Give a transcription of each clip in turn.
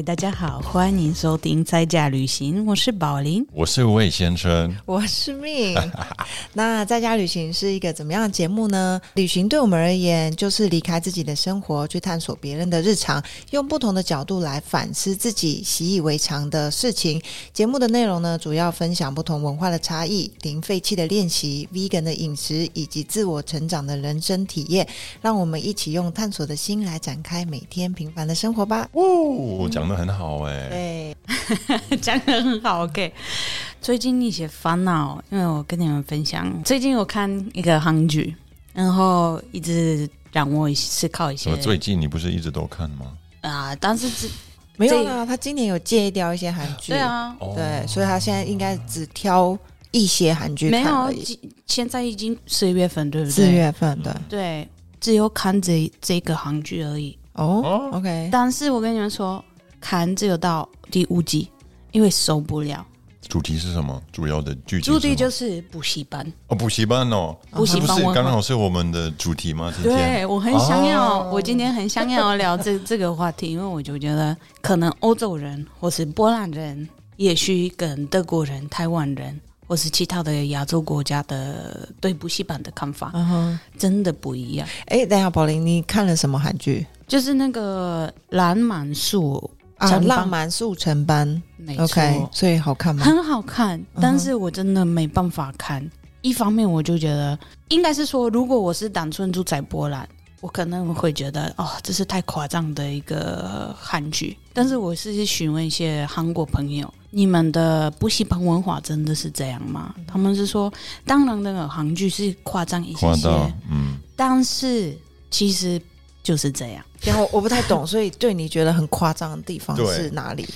嗨，大家好，欢迎收听在家旅行，我是宝林，我是魏先生，我是命。那在家旅行是一个怎么样的节目呢？旅行对我们而言，就是离开自己的生活，去探索别人的日常，用不同的角度来反思自己习以为常的事情。节目的内容呢，主要分享不同文化的差异、零废弃的练习、vegan 的饮食以及自我成长的人生体验。让我们一起用探索的心来展开每天平凡的生活吧。哦，讲的很好哎，对，讲的很好。OK，最近一些烦恼，因为我跟你们分享，最近我看一个韩剧，然后一直让我思考一些。最近你不是一直都看吗？啊，但是这没有啊，他今年有戒掉一些韩剧，对啊，对，所以他现在应该只挑一些韩剧看而已。现在已经四月份，对不对？四月份对，对，只有看这这个韩剧而已。哦，OK，但是我跟你们说，看只有到第五集，因为受不了。主题是什么？主要的剧主题就是补习班哦，补习班哦，补习班刚好是我们的主题吗？对我很想要，我今天很想要聊这 这个话题，因为我就觉得可能欧洲人或是波兰人，也许跟德国人、台湾人或是其他的亚洲国家的对补习班的看法，嗯真的不一样。哎，等下，宝林，你看了什么韩剧？就是那个蓝满树。啊，浪漫速成班，OK，所以好看吗？很好看，但是我真的没办法看。一方面，我就觉得应该是说，如果我是单纯住在波兰，我可能会觉得哦，这是太夸张的一个韩剧。但是我是去询问一些韩国朋友，你们的补习班文化真的是这样吗？他们是说，当然那个韩剧是夸张一些，嗯，但是其实。就是这样，然后我不太懂，所以对你觉得很夸张的地方是哪里？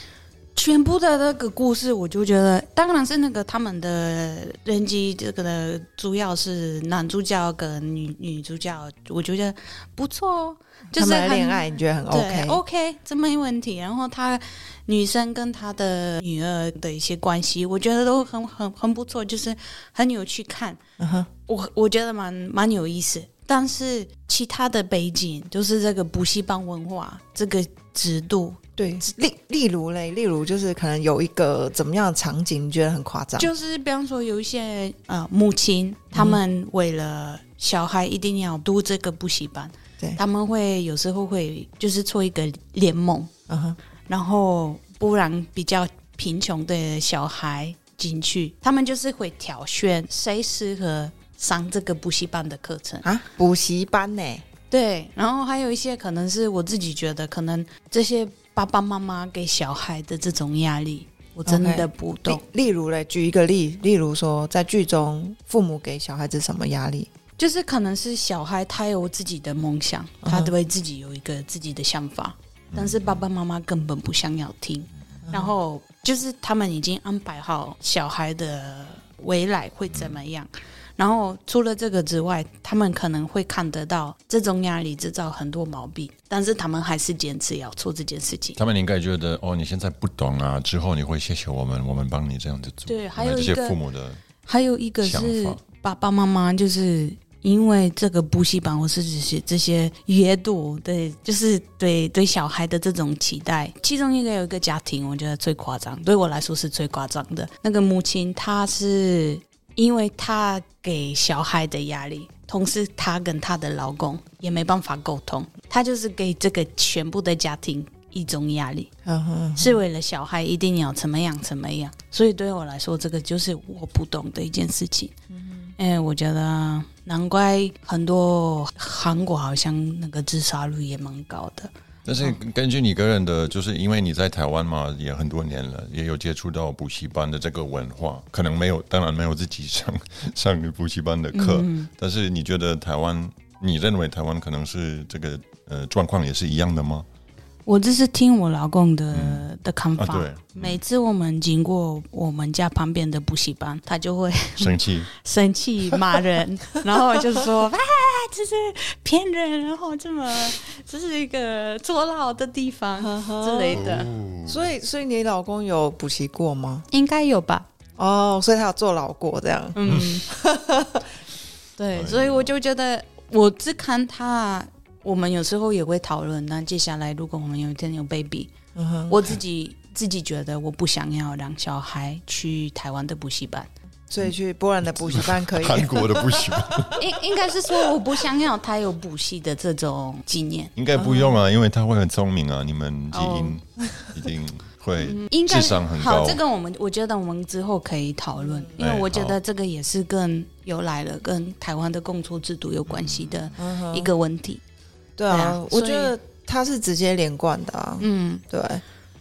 全部的那个故事，我就觉得，当然是那个他们的人机，这个的主要是男主角跟女女主角，我觉得不错哦，就是恋爱，你觉得很 OK？OK，这没问题。然后他女生跟他的女儿的一些关系，我觉得都很很很不错，就是很有趣看。我我觉得蛮蛮有意思。但是其他的背景就是这个补习班文化这个制度，对，例例如嘞，例如就是可能有一个怎么样的场景，你觉得很夸张？就是比方说有一些呃母亲，他们为了小孩一定要读这个补习班，对，他们会有时候会就是做一个联盟，嗯哼，然后不然比较贫穷的小孩进去，他们就是会挑选谁适合。上这个补习班的课程啊，补习班呢？对，然后还有一些可能是我自己觉得，可能这些爸爸妈妈给小孩的这种压力，我真的不懂。例如嘞，举一个例，例如说，在剧中，父母给小孩子什么压力？就是可能是小孩他有自己的梦想，他对自己有一个自己的想法，但是爸爸妈妈根本不想要听，然后就是他们已经安排好小孩的未来会怎么样。然后除了这个之外，他们可能会看得到这种压力制造很多毛病，但是他们还是坚持要做这件事情。他们应该觉得哦，你现在不懂啊，之后你会谢谢我们，我们帮你这样子做。对，还有一些父母的，还有一个是爸爸妈妈，就是因为这个补习班或是这些这些阅读，对，就是对对小孩的这种期待。其中一个有一个家庭，我觉得最夸张，对我来说是最夸张的。那个母亲，她是。因为她给小孩的压力，同时她跟她的老公也没办法沟通，她就是给这个全部的家庭一种压力，是为了小孩一定要怎么样怎么样。所以对我来说，这个就是我不懂的一件事情。嗯，我觉得难怪很多韩国好像那个自杀率也蛮高的。但是根据你个人的，就是因为你在台湾嘛，也很多年了，也有接触到补习班的这个文化，可能没有，当然没有自己上上补习班的课。但是你觉得台湾，你认为台湾可能是这个呃状况也是一样的吗？我这是听我老公的的看法。对，每次我们经过我们家旁边的补习班，他就会 生气、生气骂人，然后就说：“啊，这是骗人，然后这么这是一个坐牢的地方之类的。”所以，所以你老公有补习过吗？应该有吧。哦，所以他有坐牢过这样。嗯，对，所以我就觉得，我只看他。我们有时候也会讨论，那接下来如果我们有一天有 baby，嗯，我自己自己觉得我不想要让小孩去台湾的补习班，所以去波兰的补习班可以。韩国的补习班，应应该是说我不想要他有补习的这种经验，应该不用啊，因为他会很聪明啊，你们基因一定会 应该智商很好，高这。个我们我觉得我们之后可以讨论，因为哎我觉得这个也是跟由来了跟台湾的工作制度有关系的嗯。一个问题。对啊，我觉得他是直接连贯的啊。嗯，对，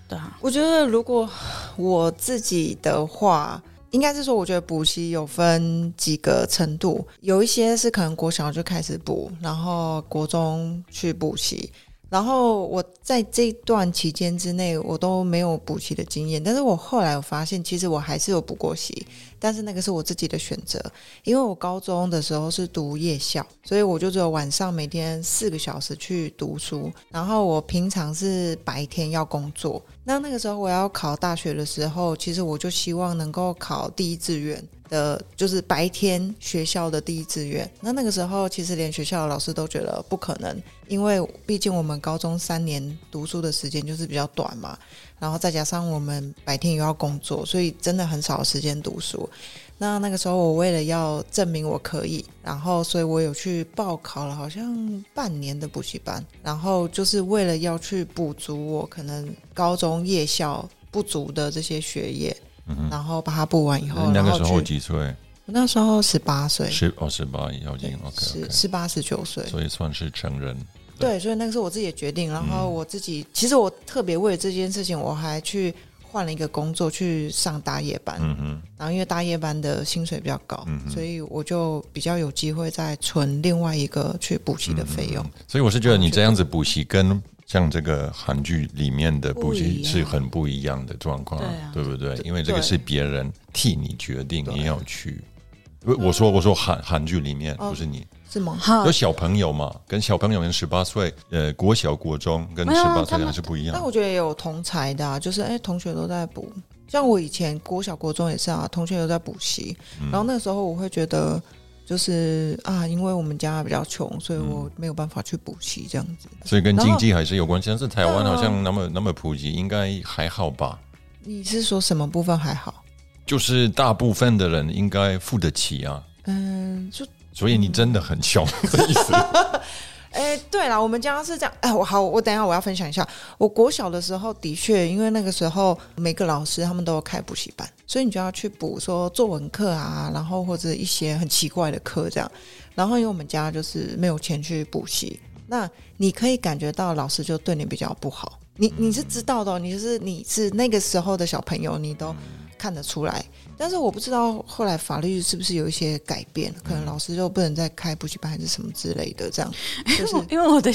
对啊，我觉得如果我自己的话，应该是说，我觉得补习有分几个程度，有一些是可能国小就开始补，然后国中去补习。然后我在这段期间之内，我都没有补习的经验。但是我后来我发现，其实我还是有补过习，但是那个是我自己的选择。因为我高中的时候是读夜校，所以我就只有晚上每天四个小时去读书，然后我平常是白天要工作。那那个时候我要考大学的时候，其实我就希望能够考第一志愿的，就是白天学校的第一志愿。那那个时候其实连学校的老师都觉得不可能，因为毕竟我们高中三年读书的时间就是比较短嘛，然后再加上我们白天又要工作，所以真的很少时间读书。那那个时候，我为了要证明我可以，然后所以我有去报考了好像半年的补习班，然后就是为了要去补足我可能高中夜校不足的这些学业，然后把它补完以后，那个时候几岁？我那时候十八岁，十哦十八要进，OK 十十八十九岁，所以算是成人。对，所以那个是我自己的决定。然嗯后我自己，其实我特别为了这件事情，我还去换了一个工作，去上大夜班。嗯哼，然后因为大夜班的薪水比较高，嗯所以我就比较有机会再存另外一个去补习的费用。所以我是觉得你这样子补习跟像这个韩剧里面的补习是很不一样的状况，对不对？因为这个是别人替你决定你要去。不我说我说韩韩剧里面哦不是你，是吗？好有，小朋友嘛，跟小朋友跟十八岁，呃，国小国中跟没有十八岁他们还是不一样。但我觉得也有同才的、啊，就是哎，同学都在补。像我以前国小国中也是啊，同学都在补习。嗯然后那个时候我会觉得，就是啊，因为我们家比较穷，所以我没有办法去补习这样子。所以跟然后经济还是有关系，但是台湾好像那么那么普及，应该还好吧？你是说什么部分还好？就是大部分的人应该付得起啊，嗯，就所以你真的很穷 的意思。哎，对了，我们家是这样。哎，我好，我等一下我要分享一下。我国小的时候的确，因为那个时候每个老师他们都有开补习班，所以你就要去补说作文课啊，然后或者一些很奇怪的课这样。然后因为我们家就是没有钱去补习，那你可以感觉到老师就对你比较不好。你你是知道的、哦，你就是你是那个时候的小朋友，你都看得出来。但是我不知道后来法律是不是有一些改变，可能老师就不能再开补习班还是什么之类的，这样 就是因为我的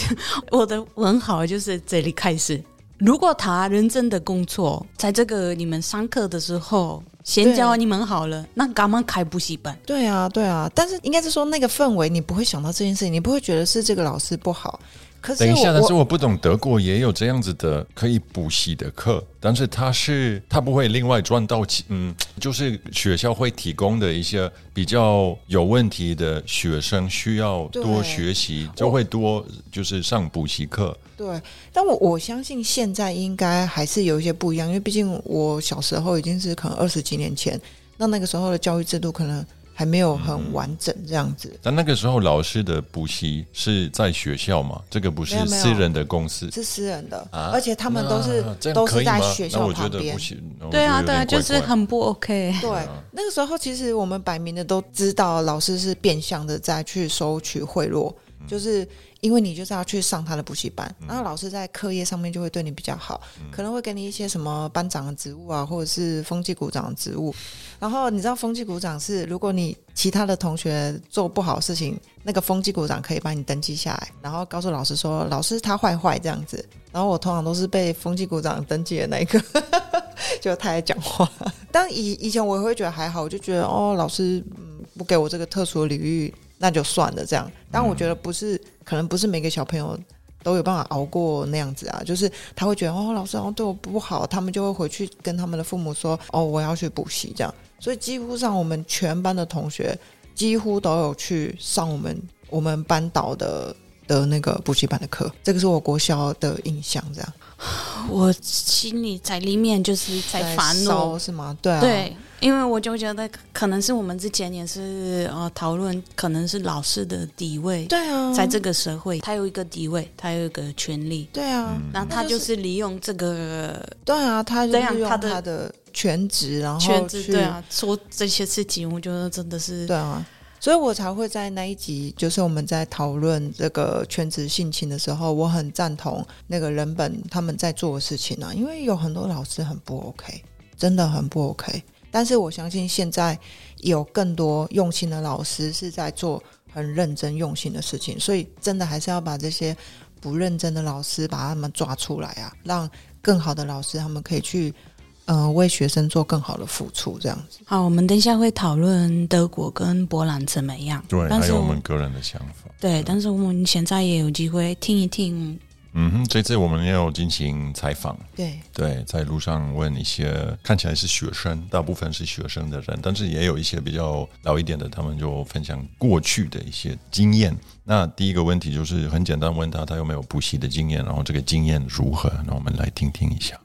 我的文好就是这里开始。如果他认真的工作，在这个你们上课的时候先教你们好了，那干嘛开补习班？对啊，对啊，但是应该是说那个氛围，你不会想到这件事情，你不会觉得是这个老师不好。可是等一下，但是我我不懂，德国也有这样子的可以补习的课，但是他是他不会另外赚到钱，嗯，就是学校会提供的一些比较有问题的学生需要多学习，就会多就是上补习课。对，但我我相信现在应该还是有一些不一样，因为毕竟我小时候已经是可能二十几年前，那那个时候的教育制度可能还没有很完整这样子。但那个时候老师的补习是在学校嘛，这个不是私人的公司。是私人的，啊而且他们都是都是在学校旁边。对啊，对啊，就是很不 OK。对，那个时候其实我们摆明的都知道，老师是变相的在去收取贿赂，就是因为你就是要去上他的补习班，然后老师在课业上面就会对你比较好，可能会给你一些什么班长的职务啊，或者是风纪股长的职务。然后你知道风纪股长是，如果你其他的同学做不好的事情，那个风纪股长可以帮你登记下来，然后告诉老师说老师他坏坏这样子。然后我通常都是被风纪股长登记的那一个。就他在讲话，但以以前我也会觉得还好，我就觉得哦，老师嗯不给我这个特殊的领域，那就算了这样。但我觉得不是，可能不是每个小朋友都有办法熬过那样子啊，就是他会觉得哦，老师好像对我不好，他们就会回去跟他们的父母说哦，我要去补习这样。所以几乎上我们全班的同学几乎都有去上我们我们班导的的那个补习班的课，这个是我国小的印象。这样，我心里在里面就是在烦恼，是吗？对啊，对，因为我就觉得可能是我们之前也是呃讨论，可能是老师的地位，对啊，在这个社会他有一个地位，他有一个权利，对啊，然后他就是利用这个，对啊，他这样他的他的全职，然后全职对啊，说这些事情，我觉得真的是对啊。所以我才会在那一集，就是我们在讨论这个全职性侵的时候，我很赞同那个人本他们在做的事情啊，因为有很多老师很不 OK，真的很不 OK。但是我相信现在有更多用心的老师是在做很认真用心的事情，所以真的还是要把这些不认真的老师把他们抓出来啊，让更好的老师他们可以去。嗯，为学生做更好的付出，这样子。好，我们等一下会讨论德国跟波兰怎么样。对，还有我们个人的想法。对，但是我们现在也有机会听一听。嗯哼，这次我们也有进行采访。对对，在路上问一些看起来是学生，大部分是学生的人，但是也有一些比较老一点的，他们就分享过去的一些经验。那第一个问题就是很简单，问他他有没有补习的经验，然后这个经验如何？那我们来听听一下。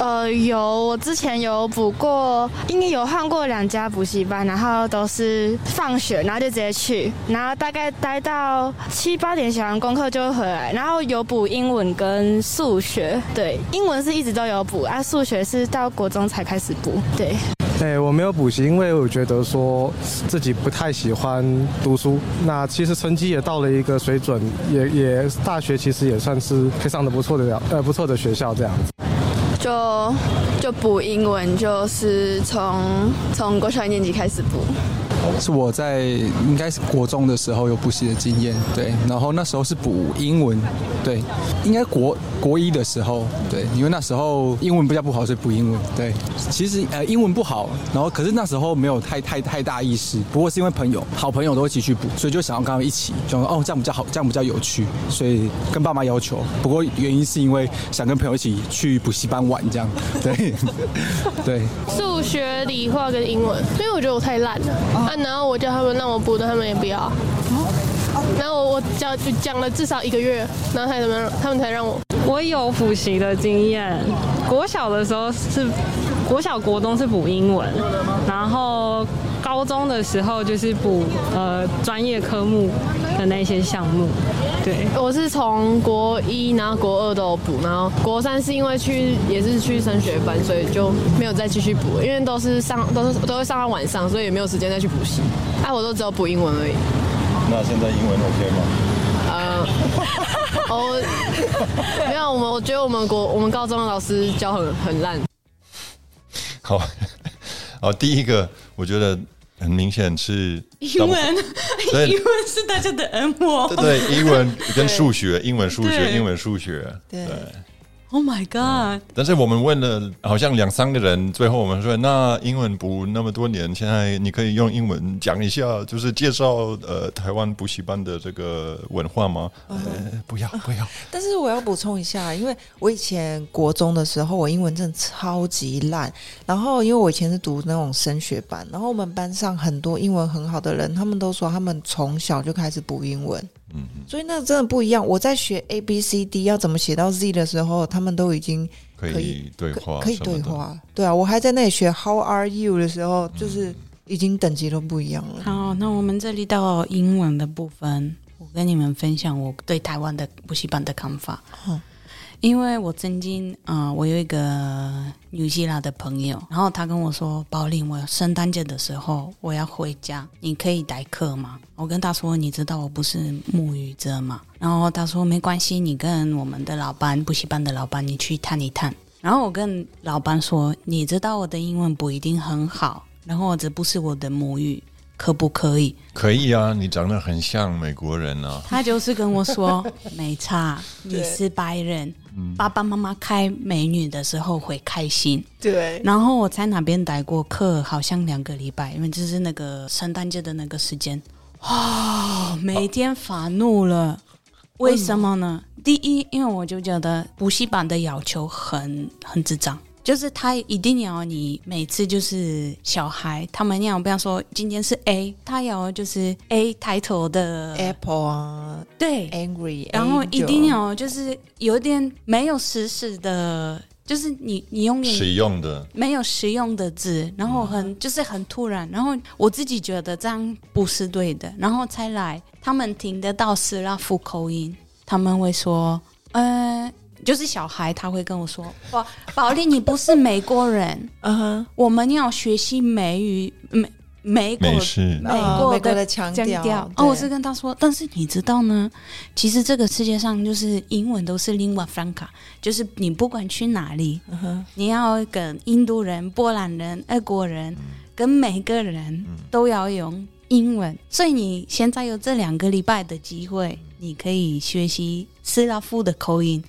呃，有，我之前有补过，应该有换过两家补习班，然后都是放学，然后就直接去，然后大概待到七八点，写完功课就会回来，然后有补英文跟数学，对，英文是一直都有补，啊，数学是到国中才开始补，对。哎，我没有补习，因为我觉得说自己不太喜欢读书，那其实成绩也到了一个水准，也也大学其实也算是非常的不错的了，呃，不错的学校这样子。就就补英文，就是从从国小一年级开始补。是我在应该是国中的时候有补习的经验，对，然后那时候是补英文，对，应该国国一的时候，对，因为那时候英文比较不好，所以补英文，对，其实呃英文不好，然后可是那时候没有太太太大意识，不过是因为朋友好朋友都一起去补，所以就想要跟他们一起，想说哦这样比较好，这样比较有趣，所以跟爸妈要求，不过原因是因为想跟朋友一起去补习班玩这样，对对，数学、理化跟英文，因为我觉得我太烂了。然后我叫他们让我补的，他们也不要。然后我讲讲了至少一个月，然后才怎么他们才让我。我有补习的经验，国小的时候是国小国中是补英文，然后高中的时候就是补呃专业科目的那些项目。对，我是从国一然后国二都有补，然后国三是因为去也是去升学班，所以就没有再继续补，因为都是上都是都会上到晚上，所以也没有时间再去补习。哎，我都只有补英文而已。那现在英文 OK 吗？呃，哦，没有，我们我觉得我们国我们高中的老师教很很烂。好，好，第一个我觉得很明显是英文，英文是大家的恩默。对，英文跟数学，英文数学，英文数学，对。Oh my god！但是我们问了好像两三个人，最后我们说，那英文补那么多年，现在你可以用英文讲一下，就是介绍呃台湾补习班的这个文化吗？呃，不要不要。但是我要补充一下，因为我以前国中的时候，我英文真的超级烂。然后因为我以前是读那种升学班，然后我们班上很多英文很好的人，他们都说他们从小就开始补英文。嗯，所以那真的不一样。我在学 A B C D 要怎么写到 Z 的时候，他们都已经可以对话，可以对话。对啊，我还在那里学 How are you 的时候，就是已经等级都不一样了。好，那我们这里到英文的部分，我跟你们分享我对台湾的补习班的看法。因为我曾经，嗯，我有一个纽西兰的朋友，然后他跟我说：“宝林，我圣诞节的时候我要回家，你可以代课吗？”我跟他说：“你知道我不是母语者吗？”然后他说：“没关系，你跟我们的老板补习班的老板你去探一探。”然后我跟老板说：“你知道我的英文不一定很好，然后这不是我的母语。”可不可以？可以啊，你长得很像美国人啊。他就是跟我说，没差，你是白人，爸爸妈妈开美女的时候会开心。对。然后我在那边待过课，好像两个礼拜，因为就是那个圣诞节的那个时间，啊，每天发怒了。为什么呢？第一，因为我就觉得补习班的要求很很智障。就是他一定要你每次就是小孩，他们要不要说今天是 A，他要就是 A 抬头的 Apple 啊对，，Angry，然后一定要就是有点没有实时的，就是你你永远实用的，没有实用的字，然后很就是很突然，然后我自己觉得这样不是对的，然后才来他们听得到斯拉夫口音，他们会说，呃，就是小孩他会跟我说，宝宝莉你不是美国人，嗯哼，我们要学习美语美美国美美呃国的强腔调。哦，我是跟他说，但是你知道呢，其实这个世界上就是英文都是 lingua franca，就是你不管去哪里，你要跟印度人、波兰人、俄国人，跟每个人都要用英文。所以你现在有这两个礼拜的机会，你可以学习斯拉夫的口音，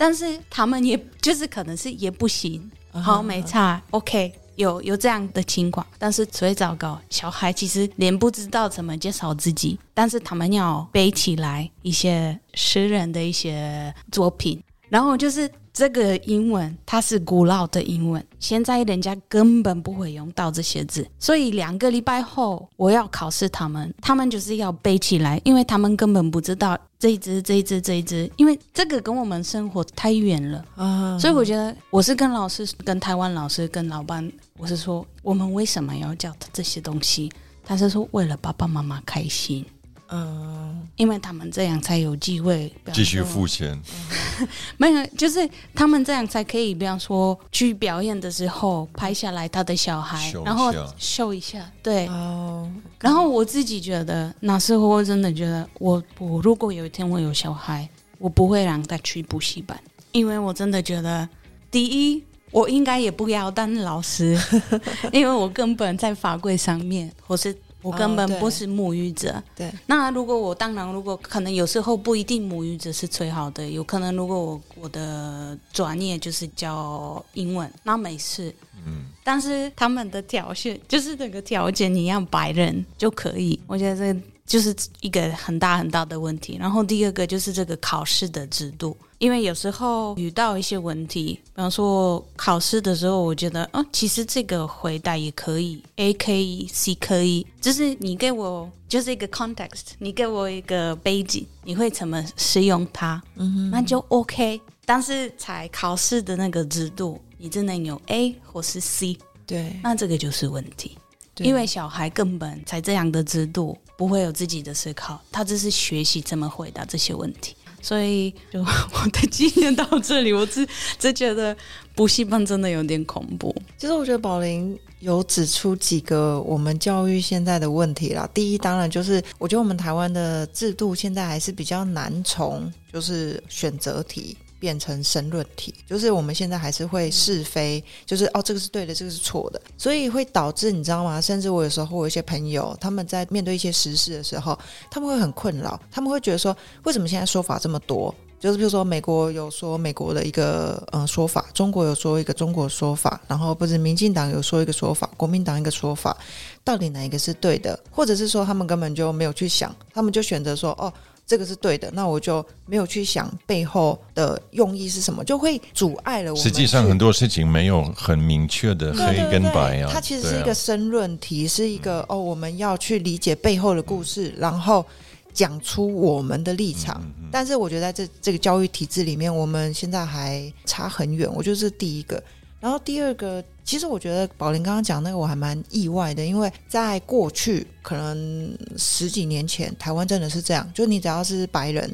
但是他们也就是可能是也不行。好，没差，OK。有有这样的情况，但是最糟糕，小孩其实连不知道怎么介绍自己，但是他们要背起来一些诗人的一些作品，然后就是这个英文，它是古老的英文，现在人家根本不会用到这些字，所以两个礼拜后我要考试他们，他们就是要背起来，因为他们根本不知道这一只、这一只、这一只，因为这个跟我们生活太远了。啊，所以我觉得我是跟老师、跟台湾老师、跟老板，我是说我们为什么要教他这些东西？他是说为了爸爸妈妈开心，嗯，因为他们这样才有机会继续付钱，没有，就是他们这样才可以，比方说去表演的时候拍下来他的小孩然后秀一下，对。哦，然后我自己觉得，那时候我真的觉得我，我如果有一天我有小孩，我不会让他去补习班，因为我真的觉得，第一，我应该也不要当老师，因为我根本在法规上面，或是我根本不是母语者。对，那如果我当然，如果可能有时候不一定母语者是最好的，有可能如果我我的专业就是教英文，那没事。嗯，但是他们的条件就是这个条件，你要白人就可以，我觉得这就是一个很大很大的问题。然后第二个就是这个考试的制度，因为有时候遇到一些问题，比方说考试的时候，我觉得，哦，其实这个回答也可以，A 可以，C 可以，就是你给我就是一个 context，你给我一个背景，你会怎么使用它，嗯哼，那就 OK。但是才考试的那个制度，你只能有 A 或是 C，对，那这个就是问题。对因为小孩根本才这样的制度不会有自己的思考，他只是学习怎么回答这些问题。所以，就我的经验到这里，我只只觉得补习班真的有点恐怖。其实我觉得宝林有指出几个我们教育现在的问题啦。第一，当然就是我觉得我们台湾的制度现在还是比较难从就是选择题。变成申论题，就是我们现在还是会是非，就是哦，这个是对的，这个是错的，所以会导致你知道吗？甚至我有时候我有一些朋友，他们在面对一些时事的时候，他们会很困扰，他们会觉得说，为什么现在说法这么多？就是比如说，美国有说美国的一个呃说法，中国有说一个中国说法，然后不是民进党有说一个说法，国民党一个说法，到底哪一个是对的？或者是说他们根本就没有去想，他们就选择说哦。这个是对的，那我就没有去想背后的用意是什么，就会阻碍了我们。实际上很多事情没有很明确的黑对对对跟白啊。它其实是一个申论题，是一个哦，我们要去理解背后的故事，然后讲出我们的立场。嗯嗯但是我觉得在这这个教育体制里面，我们现在还差很远。我觉得这是第一个。然后第二个，其实我觉得宝林刚刚讲那个我还蛮意外的，因为在过去可能十几年前，台湾真的是这样，就你只要是白人，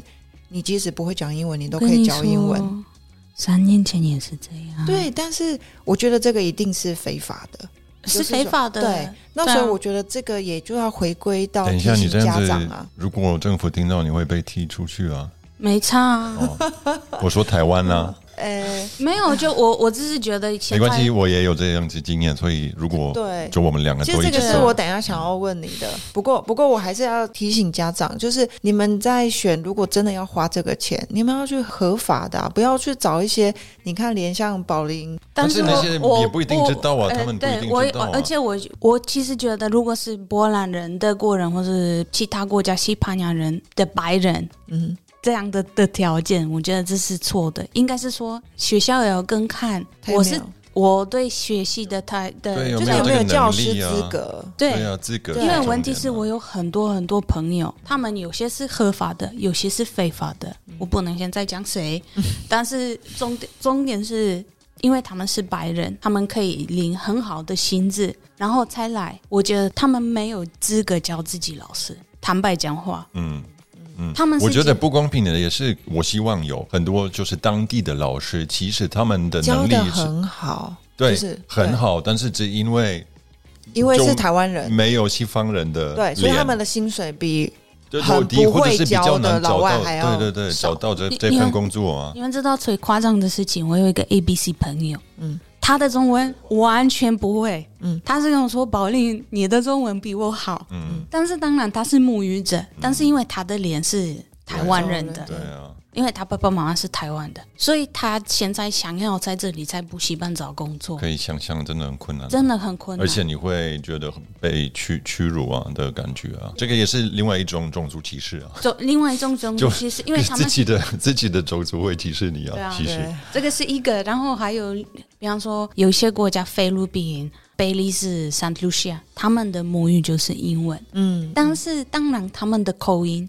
你即使不会讲英文，你都可以教英文。三年前也是这样，，对，但是我觉得这个一定是非法的。是非法的。对，那对啊所以我觉得这个也就要回归到提等一下，你醒这样子家长啊。，如果政府听到，你会被踢出去啊。没差啊，哦，我说台湾啦、呃，没有，就我我只是觉得没现关系，在我也有这样子经验，所以如果对。就我们两个其实这个是我等一下想要问你的。不过，不过我还是要提醒家长，就是你们在选，如果真的要花这个钱，你们要去合法的啊、不要去找一些你看，连像宝林，但是那些我也不一定知道啊我他们不一定呃对我知道啊。而且我我其实觉得，如果是波兰人、德国人或是其他国家西班牙人的白人嗯，这样的的条件，我觉得这是错的。应该是说学校也要跟看。我是我对学习的态的，就是有没有教师资格？对对啊，资格因为问题是我有很多很多朋友，他们有些是合法的，有些是非法的。我不能现在讲谁，但是重点重点是因为他们是白人，他们可以领很好的薪资，然后才来。我觉得他们没有资格教自己老师。坦白讲话，嗯。嗯，他们我觉得不公平的也是，我希望有很多就是当地的老师，其实他们的教能力很好，对、就是很好，但是只因为因为是台湾人，没有西方人的对，所以他们的薪水比就很低不会或者是比较教的难找到，老外还要对对对，找到这这份工作啊，你们知道最夸张的事情，我有一个 A B C 朋友，嗯嗯，他的中文完全不会，嗯。嗯，他是跟我说：“宝莉，你的中文比我好。”嗯，但是当然他是母语者，但是因为他的脸是台湾人的，对啊，因为他爸爸妈妈是台湾的，所以他现在想要在这里在补习班找工作。可，以想象，真的很困难，真的很困难。而且你会觉得很被屈屈辱啊的感觉啊，这个也是另外一种种族歧视啊，就另外一种种族歧视，因为他们自己的 自己的种族会歧视你对啊其实。对这个是一个，然后还有，比方说有些国家，菲律宾、贝利时、圣卢西亚，他们的母语就是英文，嗯，但是当然他们的口音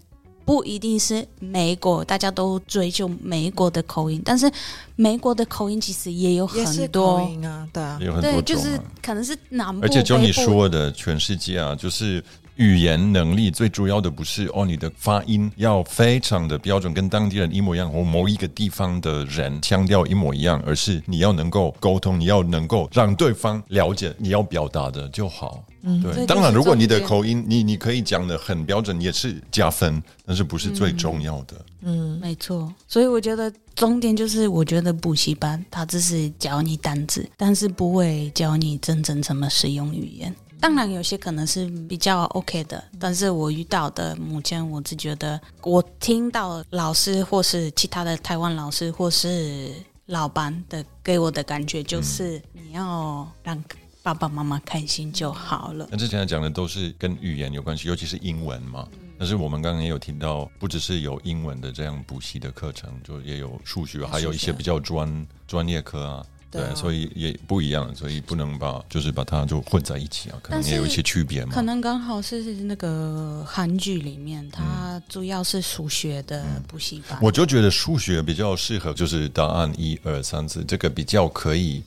不一定是美国，大家都追求美国的口音，但是美国的口音其实也有很多，音啊，对啊，有很多就是可能是南部，而且就你说的，全世界啊，就是语言能力最主要的不是哦，你的发音要非常的标准，跟当地人一模一样，或某一个地方的人腔调一模一样，而是你要能够沟通，你要能够让对方了解你要表达的就好。嗯，对。当然，如果你的口音，你你可以讲的很标准，也是加分，但是不是最重要的。嗯没错，所以我觉得重点就是，我觉得补习班它只是教你单字，但是不会教你真正怎么使用语言。当然，有些可能是比较 OK 的，但是我遇到的，母亲我只觉得，我听到老师或是其他的台湾老师或是老板的给我的感觉就是，你要让爸爸妈妈开心就好了。那之前讲的都是跟语言有关系，尤其是英文嘛。但是我们刚刚也有听到，不只是有英文的这样补习的课程，就也有数学，还有一些比较专专业课啊。对，所以也不一样，所以不能把就是把它就混在一起啊，可能也有一些区别嘛可。能刚好是那个韩剧里面，嗯它主要是数学的补习班。我就觉得数学比较适合，就是答案一二三四，这个比较可以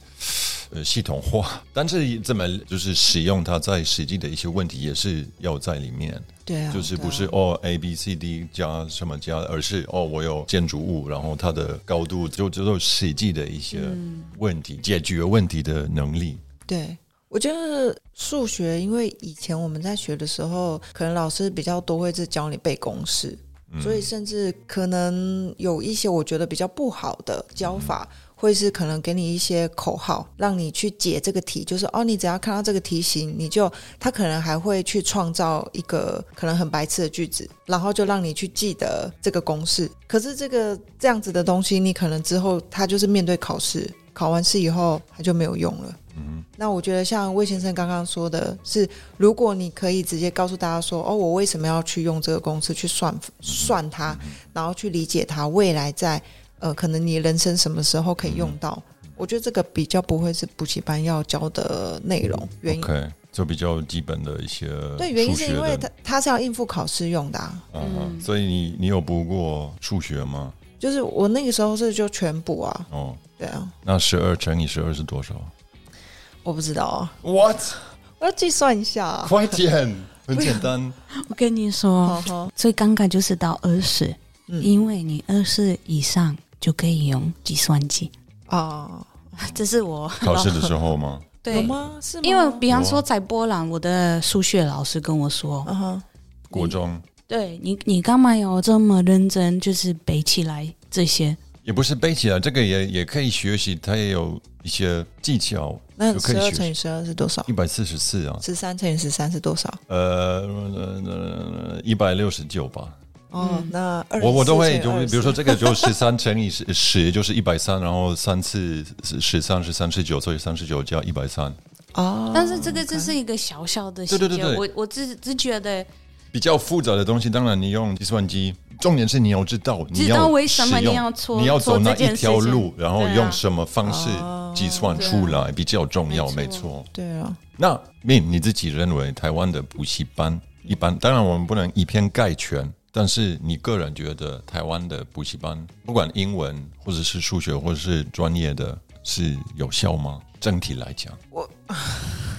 呃系统化，但是怎么就是使用它在实际的一些问题也是要在里面。对啊，就是不是哦 A B C D 加什么加，而是哦我有建筑物，然后它的高度就就是实际的一些问题、解决问题的能力。对，我觉得数学，因为以前我们在学的时候，可能老师比较多会是教你背公式，所以甚至可能有一些我觉得比较不好的教法。会是可能给你一些口号，让你去解这个题，就是哦，你只要看到这个题型，你就他可能还会去创造一个可能很白痴的句子，然后就让你去记得这个公式。可是这个这样子的东西，你可能之后他就是面对考试，考完试以后他就没有用了。那我觉得像魏先生刚刚说的是，如果你可以直接告诉大家说，哦，我为什么要去用这个公式去算算它，然后去理解它，未来在呃可能你人生什么时候可以用到，我觉得这个比较不会是补习班要教的内容。原因 OK，就比较基本的一些对，原因是因为的它它是要应付考试用的、啊，嗯，所以你你有补过数学吗？就是我那个时候是就全补啊，哦，对啊，那十二乘以十二是多少我不知道啊，？What？我要计算一下、啊。快点，很简单。我跟你说好，好，最尴尬就是到二十、嗯因为你二十以上就可以用计算机。哦，这是我 考试的时候吗？有对，吗？是吗？因为比方说在波兰，我的数学老师跟我说，嗯哼，国中对你，你干嘛要这么认真，就是背起来这些？也不是背起来，这个也也可以学习，它也有一些技巧，那。十二乘以十二是多少一？百四十四啊，十三乘以十三是多少？呃，一百六十九吧。哦，那我我都会就24比如说这个就十三乘以十十就是一百三，然后三次十三是三十九，所以三十九加一百三，哦，但是这个只是一个小小的细节，对对对对。我我只只觉得比较复杂的东西，当然你用计算机，重点是你要知道你要知道为什么使用你要做你要走哪一条路，然后用什么方式哦。计算出来比较重要，没错。对啊，那命你自己认为台湾的补习班一般，当然我们不能以偏概全，但是你个人觉得台湾的补习班，不管英文或者是数学或者是专业的，是有效吗？整体来讲，我。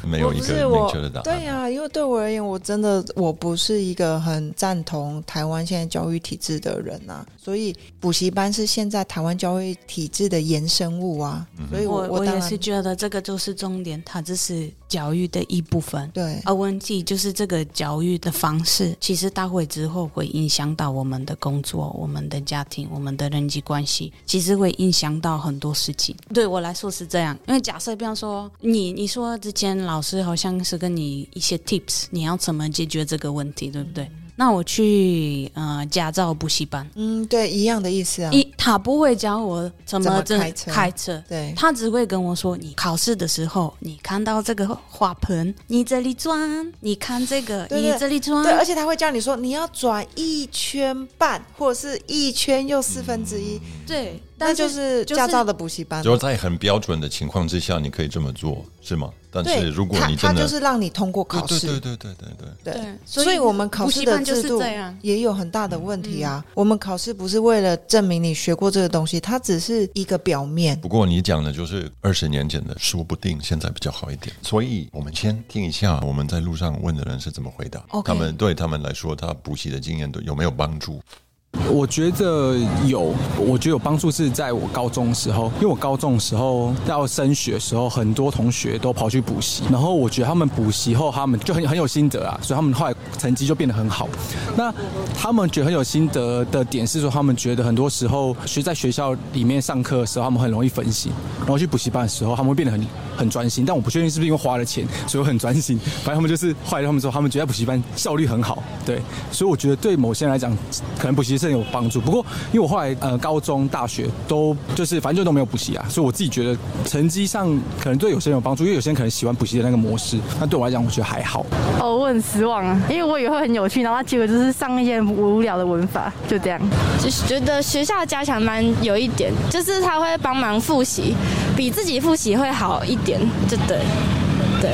没有一个明确的答案。对呀，因为对我而言，我真的我不是一个很赞同台湾现在教育体制的人呐，所以补习班是现在台湾教育体制的延伸物啊。所以我我也是觉得这个就是重点，它只是教育的一部分。对，而问题就是这个教育的方式，其实大会之后会影响到我们的工作、我们的家庭、我们的人际关系，其实会影响到很多事情。对我来说是这样，因为假设比方说你你说之前老师好像是跟你一些 tips，你要怎么解决这个问题，对不对？那我去呃驾照补习班，嗯，对，一样的意思啊。一他不会教我怎么开车，开车，对，他只会跟我说，你考试的时候，你看到这个花盆，你这里转，你看这个，你这里转，对，而且他会教你说，你要转一圈半，或者是一圈又四分之一，对。那就是驾照的补习班，就在很标准的情况之下，你可以这么做，是吗？但是如果你他就是让你通过考试，对对对对对对。所以，我们考试的制度也有很大的问题啊。我们考试不是为了证明你学过这个东西，它只是一个表面。不过你讲的就是二十年前的，说不定现在比较好一点。所以我们先听一下我们在路上问的人是怎么回答。他们对他们来说，他补习的经验有没有帮助？我觉得有，我觉得有帮助是在我高中的时候，因为我高中的时候要升学的时候，很多同学都跑去补习，然后我觉得他们补习后，他们就很很有心得啊，所以他们后来成绩就变得很好。那他们觉得很有心得的点是说，他们觉得很多时候学在学校里面上课的时候，他们很容易分心，然后去补习班的时候，他们会变得很很专心。但我不确定是不是因为花了钱，所以我很专心。反正他们就是后来他们说，他们觉得补习班效率很好，对。所以我觉得对某些人来讲，可能补习。是有帮助，不过因为我后来呃高中、大学都就是反正就都没有补习啊，所以我自己觉得成绩上可能对有些人有帮助，因为有些人可能喜欢补习的那个模式，那对我来讲我觉得还好。哦，我很失望啊，因为我以为会很有趣，然后结果就是上一些无聊的文法，就这样。就是觉得学校加强班有一点，就是他会帮忙复习，比自己复习会好一点，就对，对。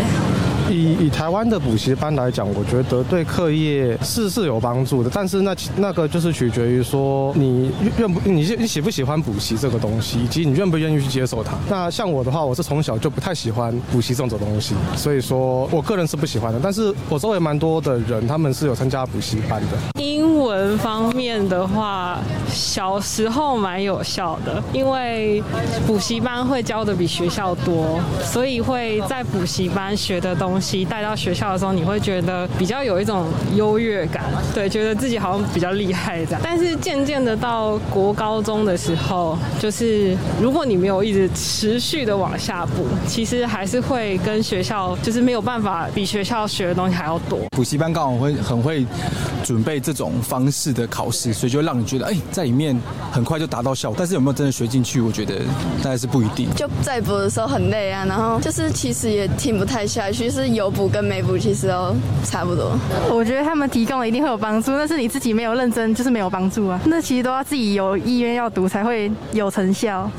以以台湾的补习班来讲，我觉得对课业是是有帮助的，但是那那个就是取决于说你愿不你你喜不喜欢补习这个东西，以及你愿不愿意去接受它。那像我的话，我是从小就不太喜欢补习这种东西，所以说我个人是不喜欢的。但是我周围蛮多的人，他们是有参加补习班的。英文方面的话，小时候蛮有效的，因为补习班会教的比学校多，所以会在补习班学的东。西带到学校的时候，你会觉得比较有一种优越感，对，觉得自己好像比较厉害这样。但是渐渐的到国高中的时候，就是如果你没有一直持续的往下补，其实还是会跟学校就是没有办法比学校学的东西还要多。补习班刚好会很会准备这种方式的考试，所以就让你觉得哎，在里面很快就达到效果。但是有没有真的学进去，我觉得大概是不一定。就在补的时候很累啊，然后就是其实也听不太下去，是。有补跟没补其实都差不多。我觉得他们提供的一定会有帮助，但是你自己没有认真，就是没有帮助啊。那其实都要自己有意愿要读才会有成效。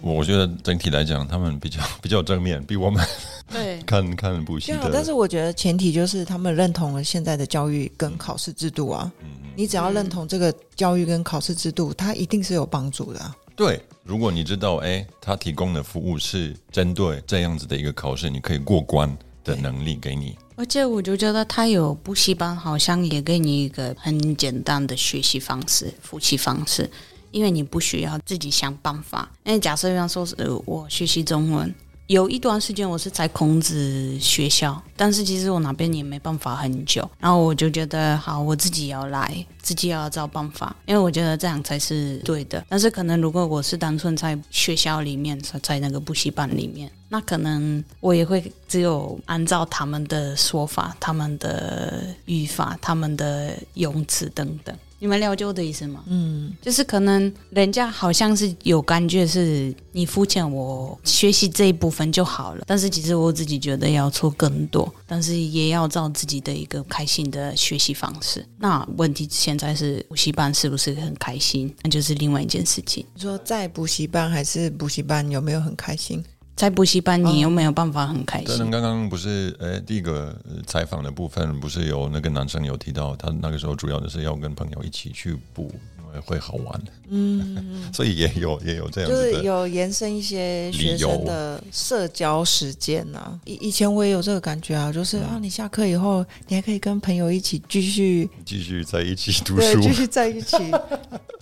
我觉得整体来讲，他们比较 比较正面，比我们对 看看补习的。但是我觉得前提就是他们认同了现在的教育跟考试制度啊。嗯你只要认同这个教育跟考试制度，它一定是有帮助的。对，如果你知道，哎，他提供的服务是针对这样子的一个考试，你可以过关的能力给你。而且我就觉得他有补习班，好像也给你一个很简单的学习方式、复习方式，因为你不需要自己想办法。因为假设方说是我学习中文。有一段时间我是在孔子学校，但是其实我那边也没办法很久，然后我就觉得好，我自己要来，自己要找办法，因为我觉得这样才是对的。但是可能如果我是单纯在学校里面，在那个补习班里面，那可能我也会只有按照他们的说法、他们的语法、他们的用词等等。你们了解我的意思吗？嗯，就是可能人家好像是有感觉是你付钱我学习这一部分就好了，但是其实我自己觉得要做更多，但是也要照自己的一个开心的学习方式。那问题现在是补习班是不是很开心？那就是另外一件事情。你说在补习班还是补习班有没有很开心？在补习班，你又没有办法很开心？刚刚不是，哎，第一个采访的部分不是有那个男生有提到，他那个时候主要的是要跟朋友一起去补。会好玩的，嗯，所以也有也有这样，就是有延伸一些学生的社交时间呐。以以前我也有这个感觉啊，就是啊，你下课以后，你还可以跟朋友一起继续继续在一起读书，继续在一起。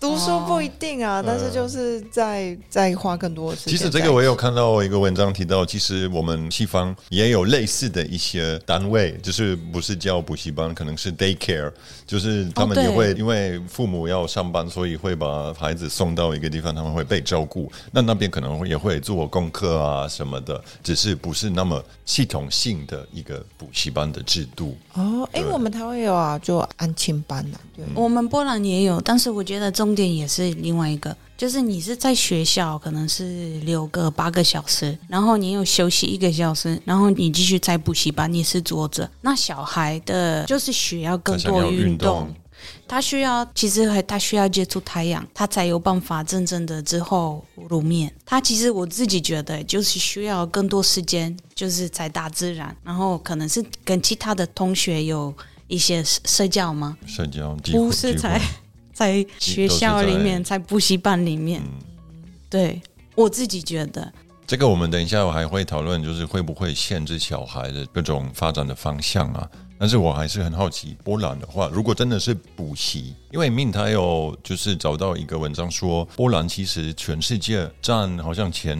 读书不一定啊，但是就是在在花更多的时间。其实这个我有看到一个文章提到，其实我们西方也有类似的一些单位，就是不是叫补习班，可能是 day care，就是他们也会因为父母要上班。所以会把孩子送到一个地方，他们会被照顾。那那边可能也会做功课啊什么的，只是不是那么系统性的一个补习班的制度。哦，哎，我们台湾有啊，就安亲班呐。对，我们波兰也有，但是我觉得重点也是另外一个，就是你是在学校，可能是六个八个小时，然后你又休息一个小时，然后你继续在补习班，你是坐着。那小孩的就是需要更多运动。他需要，其实他需要接触太阳，他才有办法真正的之后露面。他其实我自己觉得，就是需要更多时间，就是在大自然，然后可能是跟其他的同学有一些社交吗？社交不是在在学校里面，在补习班里面。对我自己觉得，这个我们等一下我还会讨论，就是会不会限制小孩的各种发展的方向啊？但是我还是很好奇，波兰的话，如果真的是补习，因为命他有就是找到一个文章说，波兰其实全世界占好像前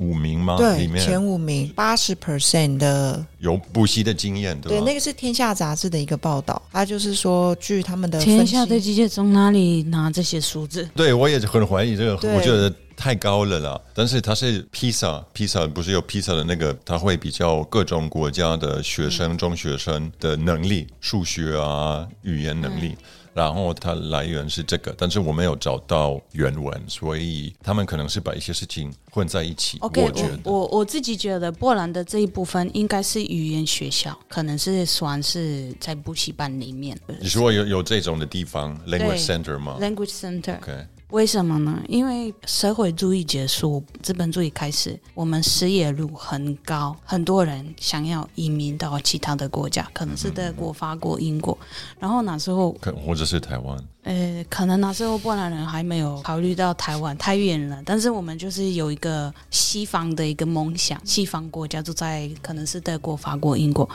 五名吗？对，里面前五名，八十 percent 的有补习的经验，对对，那个是《天下》杂志的一个报道，他就是说，据他们的《天下》的记者从哪里拿这些数字？对我也很怀疑这个，我觉得。太高了啦！但是它是披萨，披萨不是有披萨的那个，它会比较各种国家的学生、中学生的能力，数学啊、语言能力，然后它来源是这个，但是我没有找到原文，所以他们可能是把一些事情混在一起。OK，我觉得我我自己觉得波兰的这一部分应该是语言学校，可能是算是在补习班里面。你说有有这种的地方，language center 吗？language center。OK。为什么呢？因为社会主义结束，资本主义开始，我们失业率很高，很多人想要移民到其他的国家，可能是德国、法国、英国。然后那时候，可或者是台湾。呃，可能那时候波兰人还没有考虑到台湾太远了，但是我们就是有一个西方的一个梦想，西方国家就在可能是德国、法国、英国。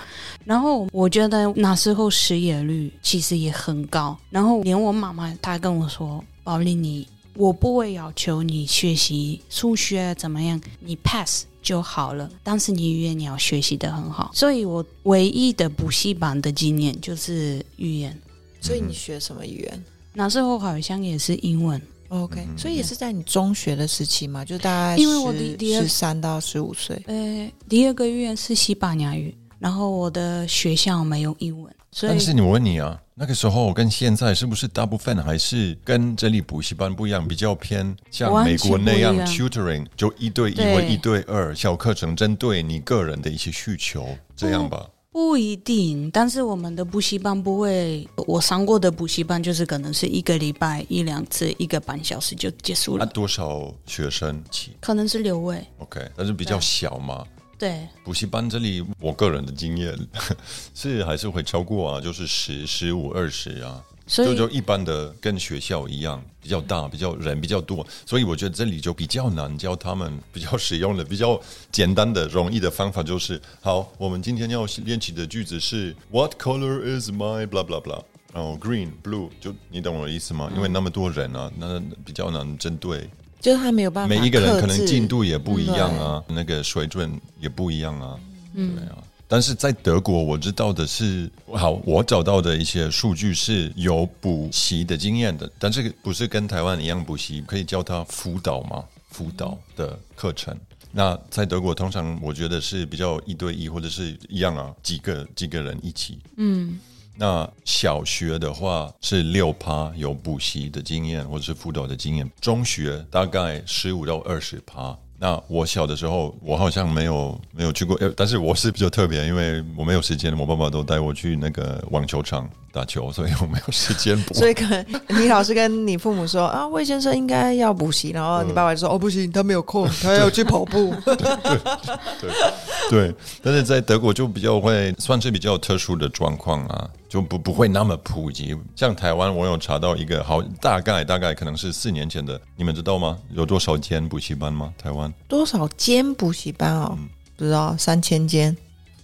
然后我觉得那时候失业率其实也很高，然后连我妈妈她跟我说。宝莉，你我不会要求你学习数学怎么样，你 pass 就好了。但是你语言你要学习的很好，所以我唯一的补习班的经验就是语言。所以你学什么语言？那时候好像也是英文。OK，所以也是在你中学的时期嘛，就大概因为我的十三到十五岁。呃，第二个语言是西班牙语，然后我的学校没有英文。但是你我问你啊，那个时候跟现在是不是大部分还是跟这里补习班不一样，比较偏像美国那样 tutoring，就一对一或一对二小课程，针对你个人的一些需求，这样吧？不一定，但是我们的补习班不会，我上过的补习班就是可能是一个礼拜一两次，一个半小时就结束了。那多少学生起？可能是六位。OK，但是比较小嘛。对补习班这里，我个人的经验 是还是会超过啊，就是十、十五、二十啊，就就一般的跟学校一样，比较大，比较人比较多，所以我觉得这里就比较难教他们比较实用的、比较简单的、容易的方法，就是好，我们今天要练习的句子是 What color is my blah blah blah？然后 green、blue，就你懂我的意思吗？因为那么多人啊，那比较难针对。就是他没有办法，每一个人可能进度也不一样啊，那个水准也不一样啊，对啊。但是在德国，我知道的是，好，我找到的一些数据是有补习的经验的，但是不是跟台湾一样补习，可以教他辅导吗？辅导的课程。那在德国，通常我觉得是比较一对一或者是一样啊，几个几个人一起。嗯。那小学的话是六趴有补习的经验或者是辅导的经验，中学大概十五到二十趴。那我小的时候，我好像没有没有去过，呃但是我是比较特别，因为我没有时间，我爸爸都带我去那个网球场打球，所以我没有时间补。所以可能你老是跟你父母说啊，魏先生应该要补习，然后你爸爸就说、哦不行，他没有空，他要去跑步 对。对，但是在德国就比较会算是比较特殊的状况啊，就不不会那么普及。像台湾，我有查到一个好大概大概可能是四年前的，你们知道吗？有多少间补习班吗？台湾多少间补习班哦？不知道三千间。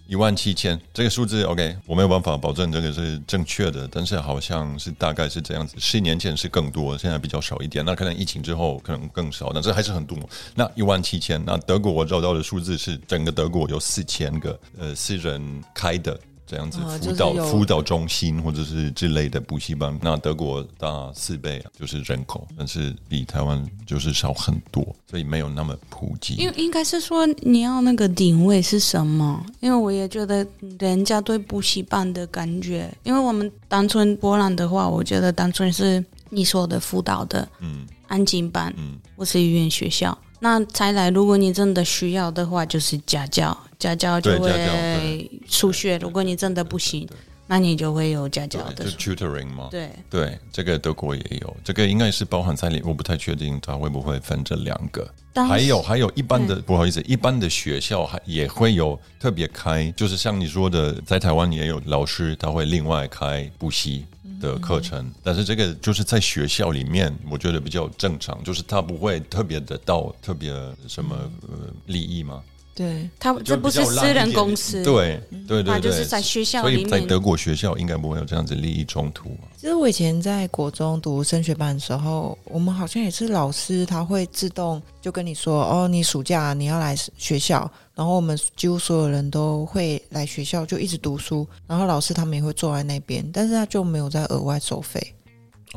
一万七千，这个数字 OK，我没有办法保证这个是正确的，但是好像是大概是这样子。十年前是更多，现在比较少一点。那可能疫情之后可能更少，但是还是很多。那一万七千，那德国我找到的数字是整个德国有四千个呃私人开的这样子辅导、辅导中心或者是之类的补习班。那德国大四倍啊，就是人口，但是比台湾就是少很多，所以没有那么普及。因为应该是说你要那个定位是什么？因为我也觉得人家对补习班的感觉，因为我们单纯波兰的话，我觉得单纯是你说的辅导的嗯安静班，嗯或是语言学校。那再来，如果你真的需要的话，就是家教，家教就会对数学。如果你真的不行，那你就会有家教，的就。tutoring 吗。对，对，这个德国也有，这个应该是包含在里，我不太确定它会不会分这两个。当还有还有一般的，不好意思，一般的学校还也会有特别开，就是像你说的，在台湾也有老师他会另外开补习的课程，但是这个就是在学校里面，我觉得比较正常，就是他不会特别的到特别什么呃利益吗？对，他就这不是私人公司，对对对对，他就是在学校所以里面。在德国学校应该不会有这样子利益冲突嘛。其实我以前在国中读升学班的时候，我们好像也是老师他会自动就跟你说，哦，你暑假你要来学校，然后我们几乎所有人都会来学校就一直读书，然后老师他们也会坐在那边，但是他就没有再额外收费。